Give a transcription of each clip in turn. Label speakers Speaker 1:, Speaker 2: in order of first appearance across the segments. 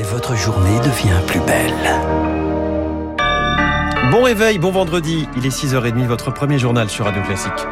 Speaker 1: et votre journée devient plus belle.
Speaker 2: Bon réveil, bon vendredi, il est 6h30, votre premier journal sur Radio Classique.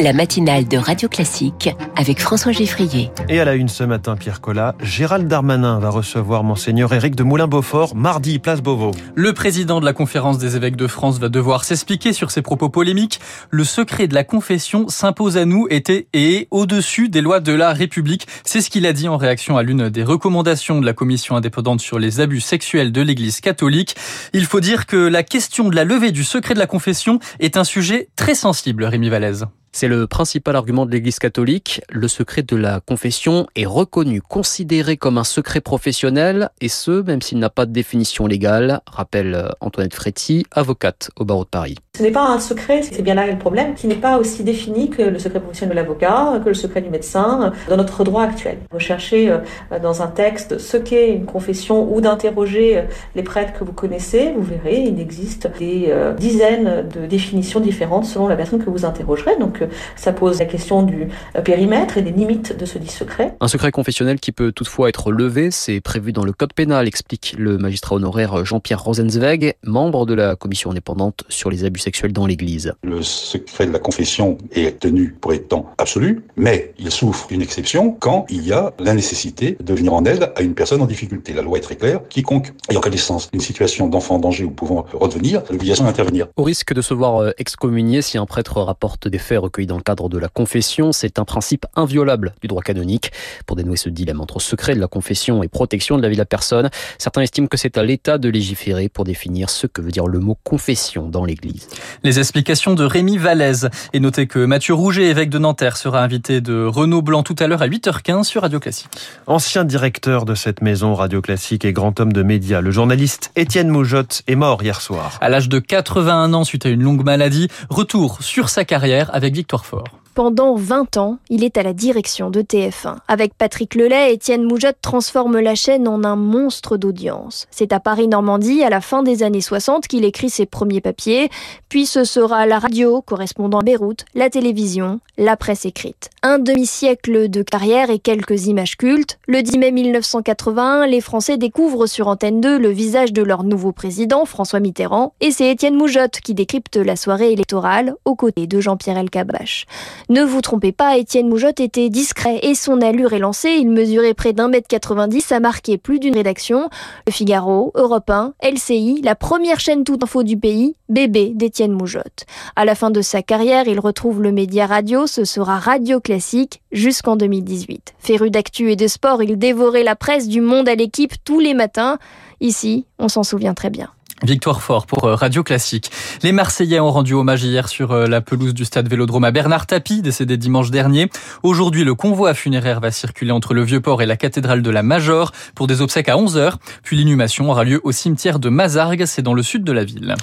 Speaker 3: La matinale de Radio Classique avec François Geffrier.
Speaker 2: Et à la une ce matin, Pierre Collat, Gérald Darmanin va recevoir Monseigneur Éric de Moulin-Beaufort mardi, place Beauvau.
Speaker 4: Le président de la conférence des évêques de France va devoir s'expliquer sur ses propos polémiques. Le secret de la confession s'impose à nous était et est au-dessus des lois de la République. C'est ce qu'il a dit en réaction à l'une des recommandations de la commission indépendante sur les abus sexuels de l'Église catholique. Il faut dire que la question de la levée du secret de la confession est un sujet très sensible, Rémi Vallès.
Speaker 5: C'est le principal argument de l'Église catholique. Le secret de la confession est reconnu, considéré comme un secret professionnel, et ce, même s'il n'a pas de définition légale, rappelle Antoinette Fréty, avocate au barreau de Paris.
Speaker 6: Ce n'est pas un secret, c'est bien là le problème, qui n'est pas aussi défini que le secret professionnel de l'avocat, que le secret du médecin, dans notre droit actuel. Recherchez euh, dans un texte ce qu'est une confession ou d'interroger euh, les prêtres que vous connaissez, vous verrez, il existe des euh, dizaines de définitions différentes selon la personne que vous interrogerez. Donc ça pose la question du périmètre et des limites de ce dit secret.
Speaker 5: Un secret confessionnel qui peut toutefois être levé, c'est prévu dans le code pénal, explique le magistrat honoraire Jean-Pierre Rosenzweig, membre de la commission indépendante sur les abus dans l'Église.
Speaker 7: Le secret de la confession est tenu pour étant absolu, mais il souffre d'une exception quand il y a la nécessité de venir en aide à une personne en difficulté. La loi est très claire. Quiconque ayant connaissance d'une situation d'enfant en danger ou pouvant redevenir, l'obligation d'intervenir.
Speaker 5: Au risque de se voir euh, excommunié si un prêtre rapporte des faits recueillis dans le cadre de la confession, c'est un principe inviolable du droit canonique. Pour dénouer ce dilemme entre secret de la confession et protection de la vie de la personne, certains estiment que c'est à l'État de légiférer pour définir ce que veut dire le mot confession dans l'Église.
Speaker 4: Les explications de Rémi Vallès. Et notez que Mathieu Rouget, évêque de Nanterre, sera invité de Renaud Blanc tout à l'heure à 8h15 sur Radio Classique.
Speaker 2: Ancien directeur de cette maison Radio Classique et grand homme de médias, le journaliste Étienne Moujotte est mort hier soir.
Speaker 4: À l'âge de 81 ans suite à une longue maladie, retour sur sa carrière avec Victoire Fort.
Speaker 8: Pendant 20 ans, il est à la direction de TF1. Avec Patrick Lelay, Étienne Moujotte transforme la chaîne en un monstre d'audience. C'est à Paris-Normandie, à la fin des années 60, qu'il écrit ses premiers papiers. Puis ce sera la radio, correspondant à Beyrouth, la télévision, la presse écrite. Un demi-siècle de carrière et quelques images cultes. Le 10 mai 1981, les Français découvrent sur Antenne 2 le visage de leur nouveau président, François Mitterrand, et c'est Étienne Moujotte qui décrypte la soirée électorale aux côtés de Jean-Pierre Elkabbach. Ne vous trompez pas, Étienne Moujotte était discret et son allure est lancée. Il mesurait près d'un mètre 90, a marqué plus d'une rédaction. Le Figaro, Europe 1, LCI, la première chaîne toute info du pays, bébé d'Étienne Moujotte. À la fin de sa carrière, il retrouve le média radio, ce sera Radio Classique jusqu'en 2018. Féru d'actu et de sport, il dévorait la presse du monde à l'équipe tous les matins. Ici, on s'en souvient très bien.
Speaker 4: Victoire fort pour euh, Radio Classique. Les Marseillais ont rendu hommage hier sur euh, la pelouse du stade Vélodrome à Bernard Tapie, décédé dimanche dernier. Aujourd'hui, le convoi funéraire va circuler entre le Vieux-Port et la cathédrale de la Major pour des obsèques à 11h. Puis l'inhumation aura lieu au cimetière de Mazargues, c'est dans le sud de la ville.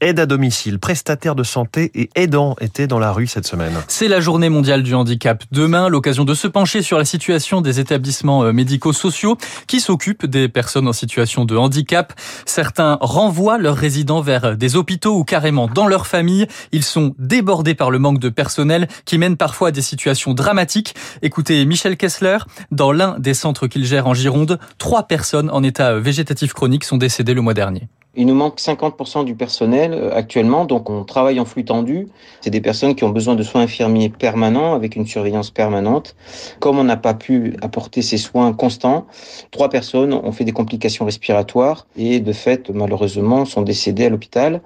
Speaker 2: Aide à domicile, prestataires de santé et aidants étaient dans la rue cette semaine.
Speaker 4: C'est la journée mondiale du handicap. Demain, l'occasion de se pencher sur la situation des établissements euh, médico-sociaux qui s'occupent des personnes en situation de handicap. Certains renvoient leurs résidents vers des hôpitaux ou carrément dans leur famille. Ils sont débordés par le manque de personnel qui mène parfois à des situations dramatiques. Écoutez Michel Kessler, dans l'un des centres qu'il gère en Gironde, trois personnes en état végétatif chronique sont décédées le mois dernier.
Speaker 9: Il nous manque 50% du personnel euh, actuellement, donc on travaille en flux tendu. C'est des personnes qui ont besoin de soins infirmiers permanents avec une surveillance permanente. Comme on n'a pas pu apporter ces soins constants, trois personnes ont fait des complications respiratoires et de fait, malheureusement, sont décédées à l'hôpital.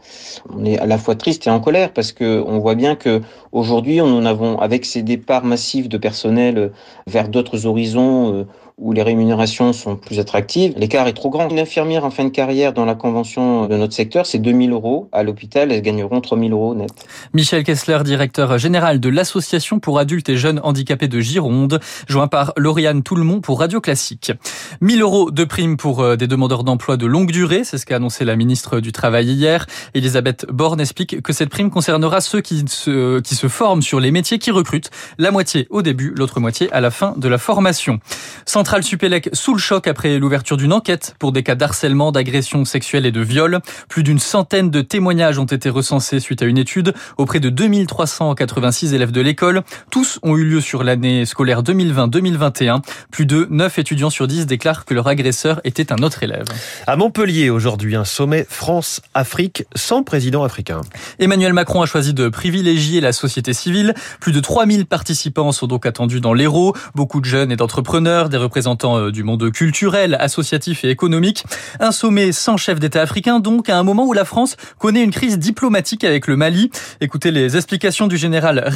Speaker 9: On est à la fois triste et en colère parce que on voit bien que aujourd'hui, on en avons, avec ces départs massifs de personnel vers d'autres horizons, euh, où les rémunérations sont plus attractives, l'écart est trop grand. Une infirmière en fin de carrière dans la convention de notre secteur, c'est 2000 euros. À l'hôpital, elles gagneront 3000 euros net.
Speaker 4: Michel Kessler, directeur général de l'Association pour adultes et jeunes handicapés de Gironde, joint par Lauriane Toulmont pour Radio Classique. 1000 euros de prime pour euh, des demandeurs d'emploi de longue durée, c'est ce qu'a annoncé la ministre du Travail hier. Elisabeth Borne explique que cette prime concernera ceux qui se, qui se forment sur les métiers qui recrutent, la moitié au début, l'autre moitié à la fin de la formation. Centrale Supélec sous le choc après l'ouverture d'une enquête pour des cas d'harcèlement, d'agression sexuelle et de viol. Plus d'une centaine de témoignages ont été recensés suite à une étude auprès de 2386 élèves de l'école. Tous ont eu lieu sur l'année scolaire 2020-2021. Plus de 9 étudiants sur 10 déclarent que leur agresseur était un autre élève.
Speaker 2: À Montpellier, aujourd'hui, un sommet France-Afrique sans président africain.
Speaker 4: Emmanuel Macron a choisi de privilégier la société civile. Plus de 3000 participants sont donc attendus dans l'Hérault. Beaucoup de jeunes et d'entrepreneurs, des représentants euh, du monde culturel, associatif et économique. Un sommet sans chef d'État africain, donc à un moment où la France connaît une crise diplomatique avec le Mali. Écoutez les explications du général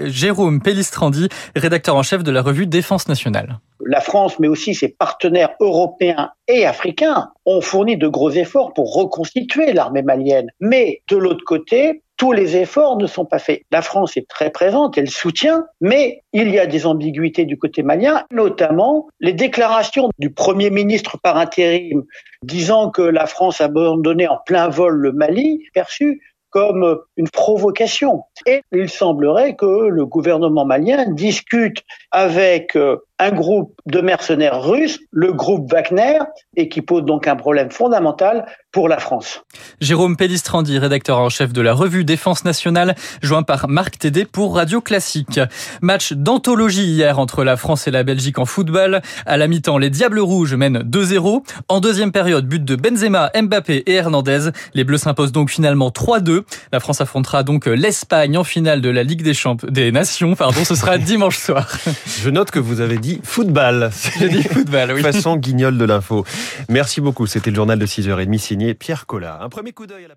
Speaker 4: Jérôme Pellistrandi, rédacteur en chef de la revue Défense nationale.
Speaker 10: La France, mais aussi ses partenaires européens et africains, ont fourni de gros efforts pour reconstituer l'armée malienne. Mais de l'autre côté, tous les efforts ne sont pas faits. La France est très présente, elle soutient, mais il y a des ambiguïtés du côté malien, notamment les déclarations du Premier ministre par intérim disant que la France abandonnait en plein vol le Mali, perçu comme une provocation. Et il semblerait que le gouvernement malien discute avec euh, un groupe de mercenaires russes, le groupe Wagner, et qui pose donc un problème fondamental pour la France.
Speaker 4: Jérôme Pellistrandi, rédacteur en chef de la revue Défense nationale, joint par Marc Tédé pour Radio Classique. Match d'anthologie hier entre la France et la Belgique en football. À la mi-temps, les Diables Rouges mènent 2-0. En deuxième période, but de Benzema, Mbappé et Hernandez. Les Bleus s'imposent donc finalement 3-2. La France affrontera donc l'Espagne en finale de la Ligue des Champions, des Nations, pardon. Ce sera dimanche soir.
Speaker 2: Je note que vous avez dit football.
Speaker 4: J'ai dit football, oui.
Speaker 2: Façon guignol de l'info. Merci beaucoup. C'était le journal de 6h30 signé Pierre Collat. Un premier coup d'œil à la.